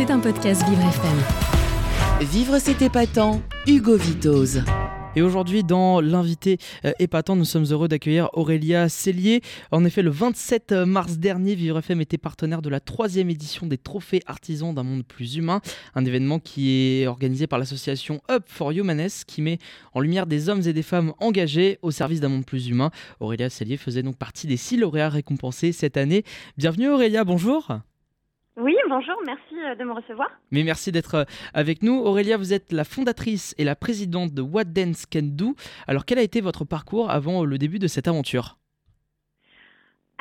C'est un podcast Vivre FM. Vivre c'est épatant, Hugo Vitoz. Et aujourd'hui, dans l'invité euh, épatant, nous sommes heureux d'accueillir Aurélia Cellier. En effet, le 27 mars dernier, Vivre FM était partenaire de la troisième édition des Trophées Artisans d'un monde plus humain, un événement qui est organisé par l'association Up for Humaness, qui met en lumière des hommes et des femmes engagés au service d'un monde plus humain. Aurélia Cellier faisait donc partie des six lauréats récompensés cette année. Bienvenue Aurélia, bonjour. Oui, bonjour, merci euh, de me recevoir. Mais merci d'être euh, avec nous. Aurélia, vous êtes la fondatrice et la présidente de What Dance Can Do. Alors, quel a été votre parcours avant le début de cette aventure?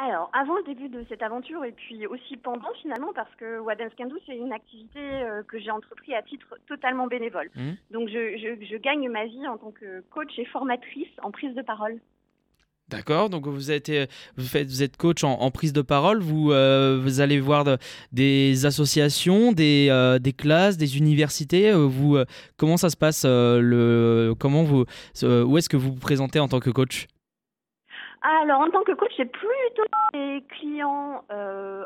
Alors, avant le début de cette aventure et puis aussi pendant finalement, parce que What Dance Can Do, c'est une activité euh, que j'ai entreprise à titre totalement bénévole. Mmh. Donc, je, je, gagne ma vie en tant que coach et formatrice en prise de parole. D'accord, donc vous, avez vous, faites, vous êtes coach en, prise de parole, vous, euh, vous allez voir des associations, des, euh, des, classes, des universités. Euh, vous, comment ça se passe le, comment vous, Où est-ce que vous vous présentez en tant que coach? Alors, en tant que coach, c'est plutôt des clients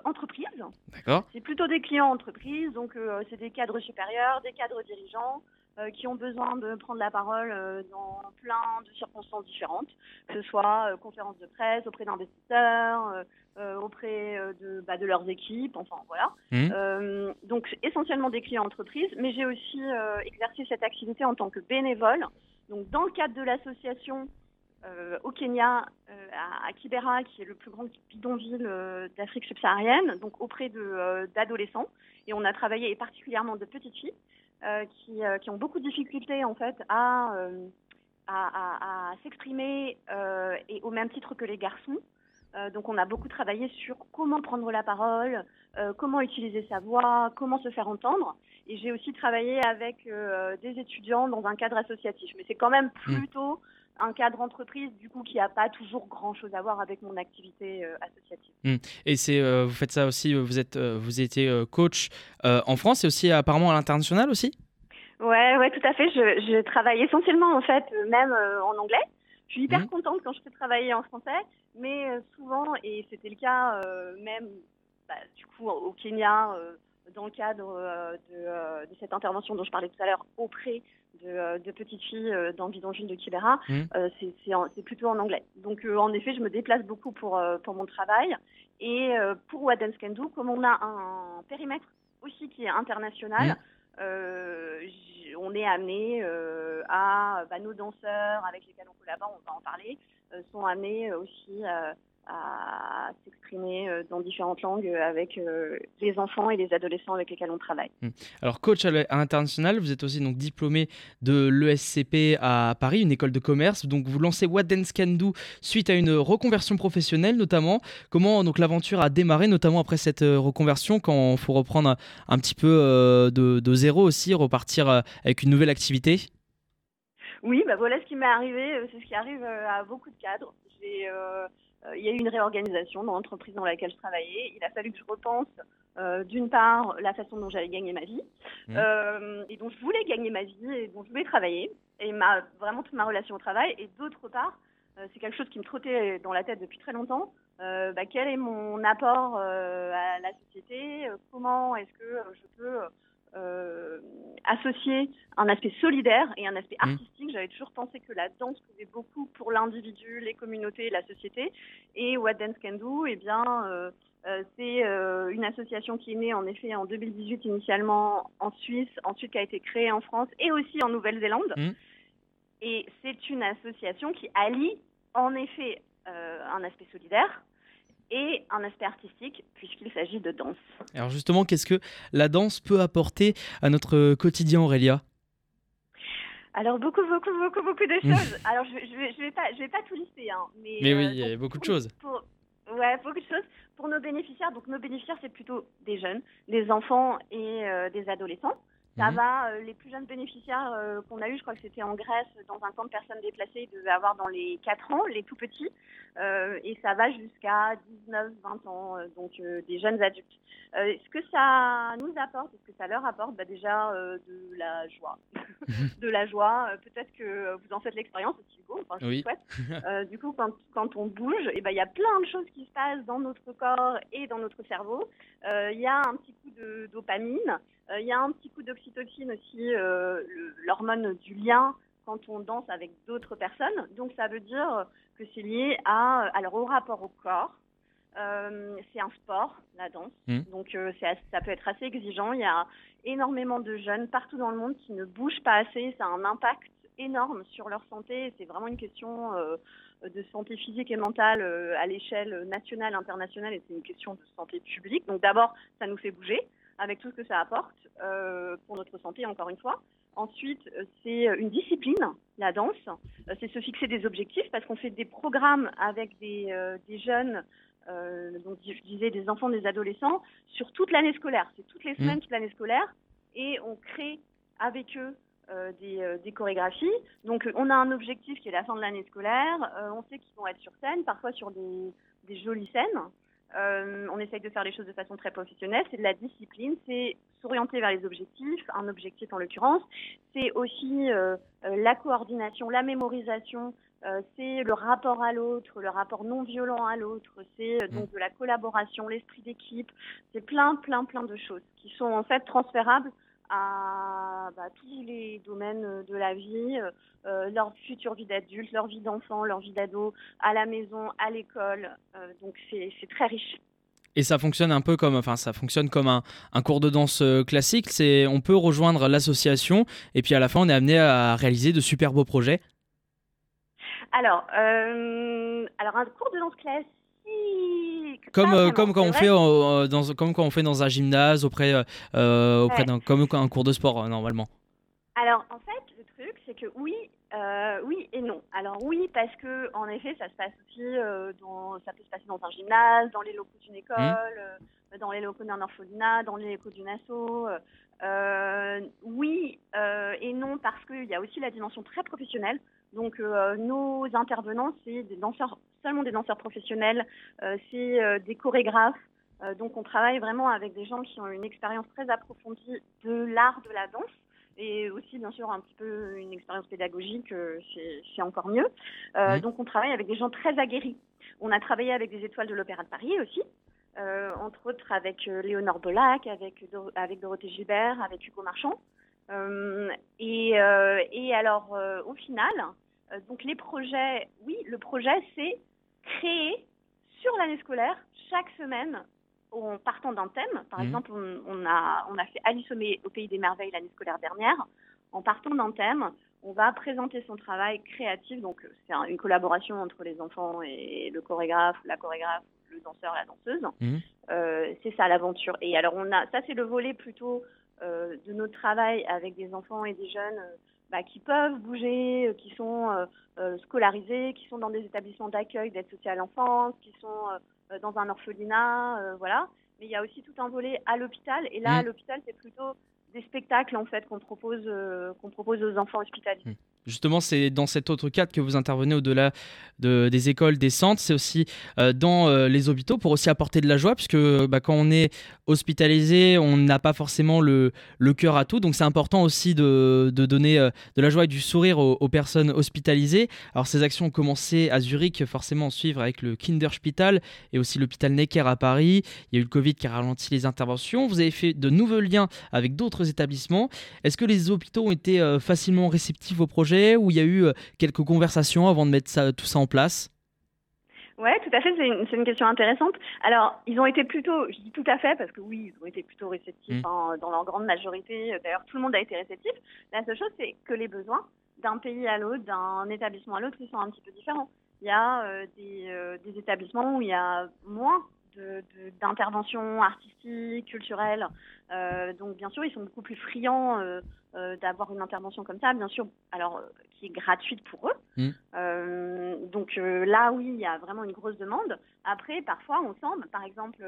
entreprises. D'accord. C'est plutôt des clients entreprises, donc c'est des cadres supérieurs, des cadres dirigeants. Euh, qui ont besoin de prendre la parole euh, dans plein de circonstances différentes, que ce soit euh, conférences de presse auprès d'investisseurs, auprès de, bah, de leurs équipes, enfin voilà. Mmh. donc essentiellement des clients entreprises, mais j'ai aussi exercé cette activité en tant que bénévole. Donc dans le cadre de l'association au Kenya, à, Kibera, qui est le plus grand bidonville d'Afrique subsaharienne, donc auprès d'adolescents. Et on a travaillé, et particulièrement de petites filles, euh, euh, qui, ont beaucoup de difficultés en fait à, euh, à, s'exprimer et au même titre que les garçons. donc on a beaucoup travaillé sur comment prendre la parole, comment utiliser sa voix, comment se faire entendre. Et j'ai aussi travaillé avec des étudiants dans un cadre associatif. Mais c'est quand même mmh. Un cadre entreprise du coup qui n'a pas toujours grand chose à voir avec mon activité euh, associative. Hmm. Et c'est euh, vous faites ça aussi, euh, vous êtes vous étiez coach en France et aussi apparemment à l'international aussi? Ouais ouais tout à fait. Je, je travaille essentiellement en fait même en anglais. Je suis hyper hmm. contente quand je peux travailler en français, mais souvent et c'était le cas même bah, du coup au Kenya dans le cadre de, de, cette intervention dont je parlais tout à l'heure auprès euh, de, petites filles euh, dans le bidonville de Kibera, mmh. euh, c'est plutôt en anglais. Donc en effet, je me déplace beaucoup pour, pour mon travail. Et pour What Dance Can Do, comme on a un périmètre aussi qui est international, mmh. on est amené à bah, nos danseurs avec lesquels on collabore, on va en parler, sont amenés aussi à s'exprimer euh, dans différentes langues euh, avec euh, les enfants et les adolescents avec lesquels on travaille. Hmm. Alors coach à l'international, vous êtes aussi donc diplômé de l'ESCP à Paris, une école de commerce. Donc vous lancez What Dance Can Do suite à une reconversion professionnelle notamment. Comment donc l'aventure a démarré notamment après cette reconversion quand il faut reprendre un, petit peu de, de, zéro aussi, repartir avec une nouvelle activité? Oui, bah voilà ce qui m'est arrivé, c'est ce qui arrive à beaucoup de cadres. J'ai euh, il y a eu une réorganisation dans l'entreprise dans laquelle je travaillais. Il a fallu que je repense, euh, d'une part, la façon dont j'allais gagner ma vie, mmh. euh, et dont je voulais gagner ma vie, et dont je voulais travailler, et ma, vraiment toute ma relation au travail, et d'autre part, c'est quelque chose qui me trottait dans la tête depuis très longtemps. Bah, quel est mon apport à la société Comment est-ce que je peux euh, associer un aspect solidaire et un aspect mmh. artistique. J'avais toujours pensé que la danse faisait beaucoup pour l'individu, les communautés, la société. Et What Dance Can Do, eh bien, euh, euh, c'est une association qui est née en effet en 2018 initialement en Suisse, ensuite qui a été créée en France et aussi en Nouvelle-Zélande. Mmh. Et c'est une association qui allie en effet un aspect solidaire, et un aspect artistique puisqu'il s'agit de danse. Alors justement, qu'est-ce que la danse peut apporter à notre quotidien, Aurélia? Alors beaucoup, beaucoup, beaucoup, beaucoup de choses. Alors je, je, vais, je vais pas, je vais pas tout lister, hein, mais, mais oui, euh, il y a beaucoup de choses. Pour, ouais, beaucoup de choses pour nos bénéficiaires. Donc nos bénéficiaires, c'est plutôt des jeunes, des enfants et euh, des adolescents. Ça Mhm. va, euh, les plus jeunes bénéficiaires euh, qu'on a eu, je crois que c'était en Grèce, dans un camp de personnes déplacées, ils devaient avoir dans les 4 ans, les tout petits, euh, et ça va jusqu'à 19, 20 ans, euh, donc euh, des jeunes adultes. Euh, ce que ça nous apporte, ce que ça leur apporte, bah déjà euh, de la joie? de la joie. Euh, Peut-être que vous en faites l'expérience aussi, Hugo, enfin, je Oui. le souhaite. Euh, du coup, quand, quand on bouge, eh ben, il y a plein de choses qui se passent dans notre corps et dans notre cerveau. Euh, Il y a un petit coup de dopamine, il y a un petit coup d'oxytocine aussi, euh, l'hormone du lien quand on danse avec d'autres personnes. Donc ça veut dire que c'est lié à, alors, au rapport au corps. Euh, c'est un sport, la danse. Mhm. Donc euh, ça peut être assez exigeant. Il y a énormément de jeunes partout dans le monde qui ne bougent pas assez. Ça a un impact énorme sur leur santé. C'est vraiment une question euh, de santé physique et mentale euh, à l'échelle nationale, internationale, et c'est une question de santé publique. Donc d'abord, ça nous fait bouger avec tout ce que ça apporte euh, pour notre santé, encore une fois. Ensuite, c'est une discipline, la danse. Euh, C'est se fixer des objectifs parce qu'on fait des programmes avec des, euh, des jeunes, euh, donc je disais des enfants, des adolescents, sur toute l'année scolaire. C'est toutes les semaines, toute l'année scolaire, et on crée avec eux euh, des, euh, des chorégraphies. Donc, euh, on a un objectif qui est la fin de l'année scolaire. On sait qu'ils vont être sur scène, parfois sur des, des jolies scènes. Euh, on essaye de faire les choses de façon très professionnelle. C'est de la discipline, c'est s'orienter vers les objectifs, un objectif en l'occurrence. C'est aussi euh, euh, la coordination, la mémorisation. euh, c'est le rapport à l'autre, le rapport non violent à l'autre. C'est donc de la collaboration, l'esprit d'équipe. C'est plein, plein, plein de choses qui sont en fait transférables à bah, tous les domaines euh, de la vie, euh, leur future vie d'adulte, leur vie d'enfant, leur vie d'ado, à la maison, à l'école. Euh, donc c'est très riche. Et ça fonctionne un peu comme, enfin, ça fonctionne comme un, un cours de danse classique. C'est, on peut rejoindre l'association et puis à la fin, on est amené à réaliser de super beaux projets. Alors, euh, alors un cours de danse classique. Comme, euh, quand on fait euh, dans, comme quand on fait dans un gymnase auprès, euh, euh, auprès Ouais. d'un, comme un cours de sport euh, normalement. Alors, en fait, le truc, c'est que oui, oui et non. Alors oui, parce que en effet, ça se passe aussi dans, ça peut se passer dans un gymnase, dans les locaux d'une école, euh, dans les locaux d'un orphelinat, dans les locaux d'une asso. oui et non parce qu'il y a aussi la dimension très professionnelle. Donc euh, nos intervenants, c'est des danseurs, seulement des danseurs professionnels, euh, c'est euh, des chorégraphes. Euh, donc on travaille vraiment avec des gens qui ont une expérience très approfondie de l'art de la danse et aussi bien sûr un petit peu une expérience pédagogique, c'est encore mieux. Euh. Donc on travaille avec des gens très aguerris. On a travaillé avec des étoiles de l'Opéra de Paris aussi, euh, entre autres avec Léonore Bolac, avec, Dor- avec Dorothée Gilbert, avec Hugo Marchand. Euh, et, et alors au final, donc les projets, oui, le projet c'est créer sur l'année scolaire chaque semaine en partant d'un thème. Par Mhm. exemple, on, on a, on a fait Alice au, Pays des Merveilles l'année scolaire dernière. En partant d'un thème, on va présenter son travail créatif. Donc, c'est un- une collaboration entre les enfants et le chorégraphe, la chorégraphe, le danseur, la danseuse. Mhm. Euh, c'est ça l'aventure. Et alors, on a, ça, c'est le volet plutôt euh, de notre travail avec des enfants et des jeunes euh, bah, qui peuvent bouger, euh, qui sont euh, euh, scolarisés, qui sont dans des établissements d'accueil d'aide sociale à l'enfance, qui sont dans un orphelinat, voilà. Mais il y a aussi tout un volet à l'hôpital. Et là, Mhm. à l'hôpital, c'est plutôt des spectacles en fait qu'on propose, qu'on propose aux enfants hospitaliers. Justement, c'est dans cet autre cadre que vous intervenez au-delà de- des écoles, des centres. C'est aussi euh, dans euh, les hôpitaux pour aussi apporter de la joie, puisque bah, quand on est hospitalisé, on n'a pas forcément le, cœur à tout. Donc c'est important aussi de, donner euh, de la joie et du sourire aux, personnes hospitalisées. Alors ces actions ont commencé à Zurich, forcément en suivre avec le Kinderspital et aussi l'hôpital Necker à Paris. Il y a eu le Covid qui a ralenti les interventions. Vous avez fait de nouveaux liens avec d'autres établissements. Est-ce que les hôpitaux ont été facilement réceptifs au projet ou il y a eu euh, quelques conversations avant de mettre ça, tout ça en place? Ouais, tout à fait, c'est une, question intéressante. Alors, ils ont été plutôt, je dis tout à fait, parce que oui, ils ont été plutôt réceptifs Mm. hein, dans leur grande majorité. D'ailleurs, tout le monde a été réceptif. La seule chose, c'est que les besoins d'un pays à l'autre, d'un établissement à l'autre, ils sont un petit peu différents. Il y a euh, des, euh, des établissements où il y a moins d'interventions artistiques, culturelles. Euh, donc, bien sûr, ils sont beaucoup plus friands euh, euh, d'avoir une intervention comme ça, bien sûr, alors qui est gratuite pour eux. Mm. Donc là, oui, il y a vraiment une grosse demande. Après, parfois, on sent, par exemple,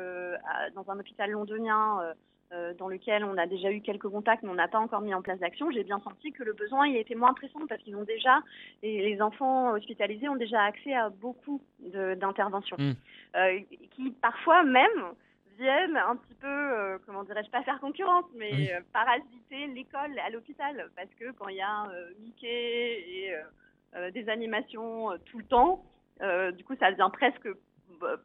dans un hôpital londonien, dans dans lequel on a déjà eu quelques contacts, mais on n'a pas encore mis en place d'action, j'ai bien senti que le besoin il était moins pressant parce qu'ils ont déjà, les, enfants hospitalisés ont déjà accès à beaucoup d'interventions, mmh. euh, qui parfois même viennent un petit peu, euh, comment dirais-je, pas faire concurrence, mais euh, parasiter l'école à l'hôpital. Parce que quand il y a Mickey et des animations tout le temps, du coup, ça devient presque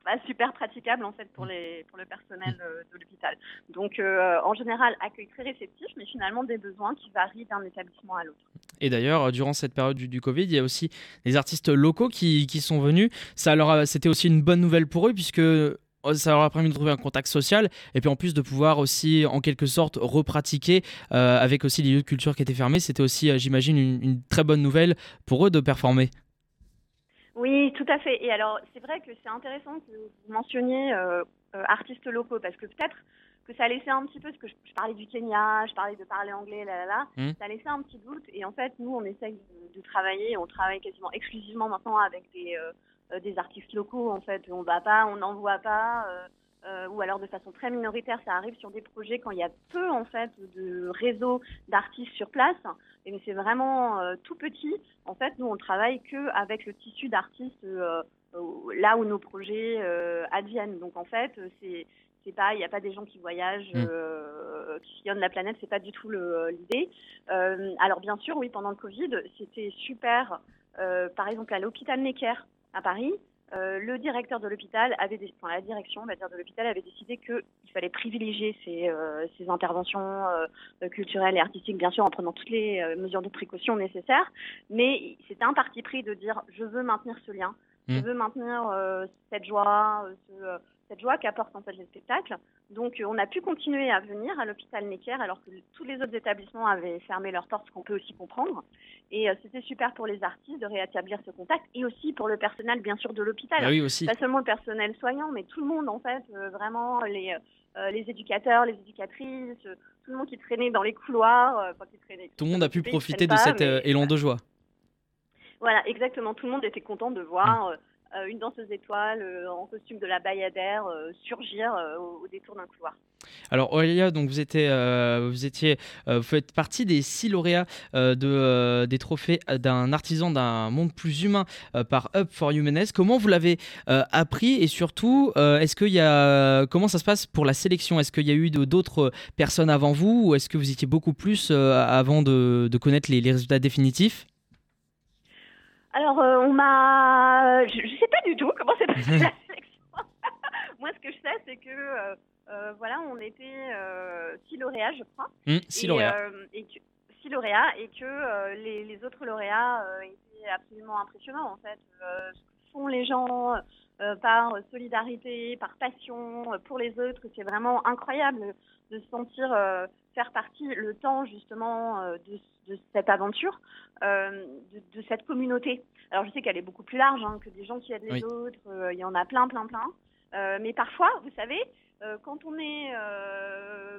pas super praticable en fait pour les pour le personnel euh, de l'hôpital. Donc euh, en général accueil très réceptif, mais finalement des besoins qui varient d'un établissement à l'autre. Et d'ailleurs, durant cette période du, Covid, il y a aussi des artistes locaux qui, qui sont venus. Ça alors c'était aussi une bonne nouvelle pour eux puisque ça leur a permis de trouver un contact social et puis en plus de pouvoir aussi en quelque sorte repratiquer euh, avec aussi les lieux de culture qui étaient fermés. C'était aussi, j'imagine, une, très bonne nouvelle pour eux de performer. Oui, tout à fait. Et alors, c'est vrai que c'est intéressant que vous mentionniez euh, euh, artistes locaux, parce que peut-être que ça a laissé un petit peu, parce que je, parlais du Kenya, je parlais de parler anglais, là, là, là, mmh. ça a laissé un petit doute. Et en fait, nous, on essaye de, travailler, on travaille quasiment exclusivement maintenant avec des, euh, des artistes locaux, en fait. On va pas, on n'envoie pas. Ou alors de façon très minoritaire, ça arrive sur des projets quand il y a peu en fait de réseau d'artistes sur place et c'est vraiment euh, tout petit. En fait, nous, on travaille que avec le tissu d'artistes euh, là où nos projets euh, adviennent. Donc, en fait, c'est c'est pas, il n'y a pas des gens qui voyagent, mmh. qui sillonnent la planète, c'est pas du tout l'idée. alors bien sûr, oui, pendant le Covid, c'était super. par exemple, à l'hôpital Necker à Paris, euh, le directeur de l'hôpital avait, enfin, la direction, de l'hôpital avait décidé qu'il fallait privilégier ces, euh, ces interventions euh, culturelles et artistiques, bien sûr, en prenant toutes les mesures de précaution nécessaires. Mais c'était un parti pris de dire je veux maintenir ce lien, je mmh. veux maintenir cette joie, ce, cette joie qu'apporte en fait les spectacles. Donc on a pu continuer à venir à l'hôpital Necker alors que tous les autres établissements avaient fermé leurs portes, ce qu'on peut aussi comprendre. Et euh, c'était super pour les artistes de rétablir ce contact et aussi pour le personnel bien sûr de l'hôpital. Ah oui, aussi. Pas seulement le personnel soignant, mais tout le monde en fait, euh, vraiment les, euh, les éducateurs, les éducatrices, tout le monde qui traînait dans les couloirs. Qui traînait, tout le monde a pu profiter de cet élan de joie. Voilà, exactement. Tout le monde était content de voir. Mmh. Euh, une danseuse étoile euh, en costume de la Bayadère euh, surgir au, détour d'un couloir. Alors Aurélia, donc vous étiez, vous faites partie des six lauréats de, des trophées d'un artisan d'un monde plus humain par Up for Humaness. Comment vous l'avez appris? Et surtout, est-ce qu'il y a, comment ça se passe pour la sélection? Est-ce qu'il y a eu d'autres personnes avant vous ou est-ce que vous étiez beaucoup plus avant de, connaître les résultats définitifs? Alors, euh, on m'a. Je, ne sais pas du tout comment c'est passé la sélection. Moi, ce que je sais, c'est que. Euh, euh, voilà, on était six lauréats, je crois. Mmh, six lauréats. Et, que, six lauréats et que les, les, autres lauréats étaient absolument impressionnants, en fait. ce que font les gens par solidarité, par passion pour les autres, c'est vraiment incroyable de se sentir faire partie le temps justement de, de cette aventure, euh, de, cette communauté. Alors je sais qu'elle est beaucoup plus large hein, que des gens qui aident les autres, euh, il y en a plein, plein, plein. Euh, mais parfois, vous savez, quand on est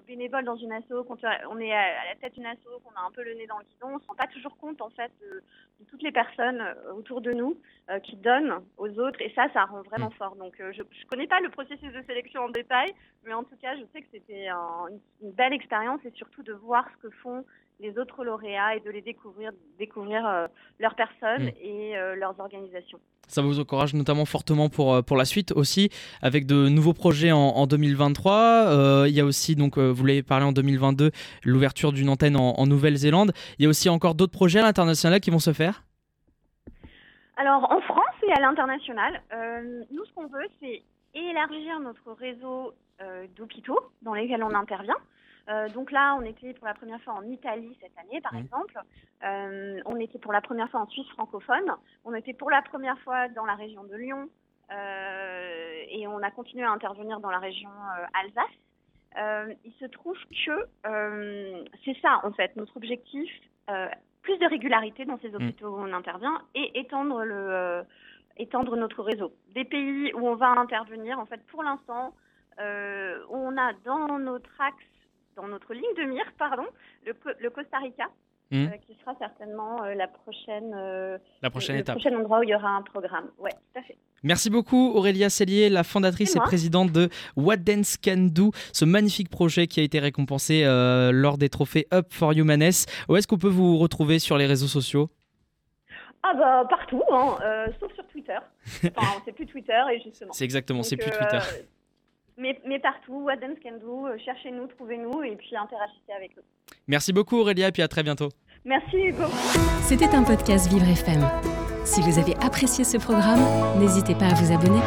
bénévole dans une asso, quand on est à la tête d'une asso, qu'on a un peu le nez dans le guidon, on ne se rend pas toujours compte en fait de, toutes les personnes autour de nous qui donnent aux autres et ça, ça rend vraiment mm. fort. Donc je ne connais pas le processus de sélection en détail, mais en tout cas, je sais que c'était une belle expérience et surtout de voir ce que font les autres lauréats et de les découvrir, découvrir euh, leurs personnes mm. et euh, leurs organisations. Ça vous encourage notamment fortement pour, euh, pour la suite aussi, avec de nouveaux projets en, 2023. il y a aussi, donc, vous l'avez parlé en 2022, l'ouverture d'une antenne en, Nouvelle-Zélande. Il y a aussi encore d'autres projets à l'international qui vont se faire? Alors, en France et à l'international, nous, ce qu'on veut, c'est élargir notre réseau d'hôpitaux dans lesquels on intervient. Euh, donc là, on était pour la première fois en Italie cette année, par mmh. exemple. Euh, on était pour la première fois en Suisse francophone. On était pour la première fois dans la région de Lyon. Euh, et on a continué à intervenir dans la région Alsace. il se trouve que c'est ça, en fait, notre objectif. plus de régularité dans ces mmh. hôpitaux où on intervient et étendre, le, étendre notre réseau. Des pays où on va intervenir, en fait, pour l'instant, on a dans notre axe dans notre ligne de mire, pardon, le, Costa Rica. Hmm. qui sera certainement la prochaine, la prochaine le étape. prochain endroit où il y aura un programme. Ouais, tout à fait. Merci beaucoup Aurélia Cellier, la fondatrice et présidente de What Dance Can Do, ce magnifique projet qui a été récompensé euh, lors des trophées Up for Humaness. Où est-ce qu'on peut vous retrouver sur les réseaux sociaux? Ah bah partout, hein, euh, sauf sur Twitter. Enfin, c'est plus Twitter et justement. C'est exactement, c'est plus euh, Twitter. Mais, mais partout, What Dance Can Do, cherchez-nous, trouvez-nous et puis interagissez avec nous. Merci beaucoup Aurélia et puis à très bientôt. Merci Hugo. C'était un podcast Vivre FM. Si vous avez apprécié ce programme, n'hésitez pas à vous abonner.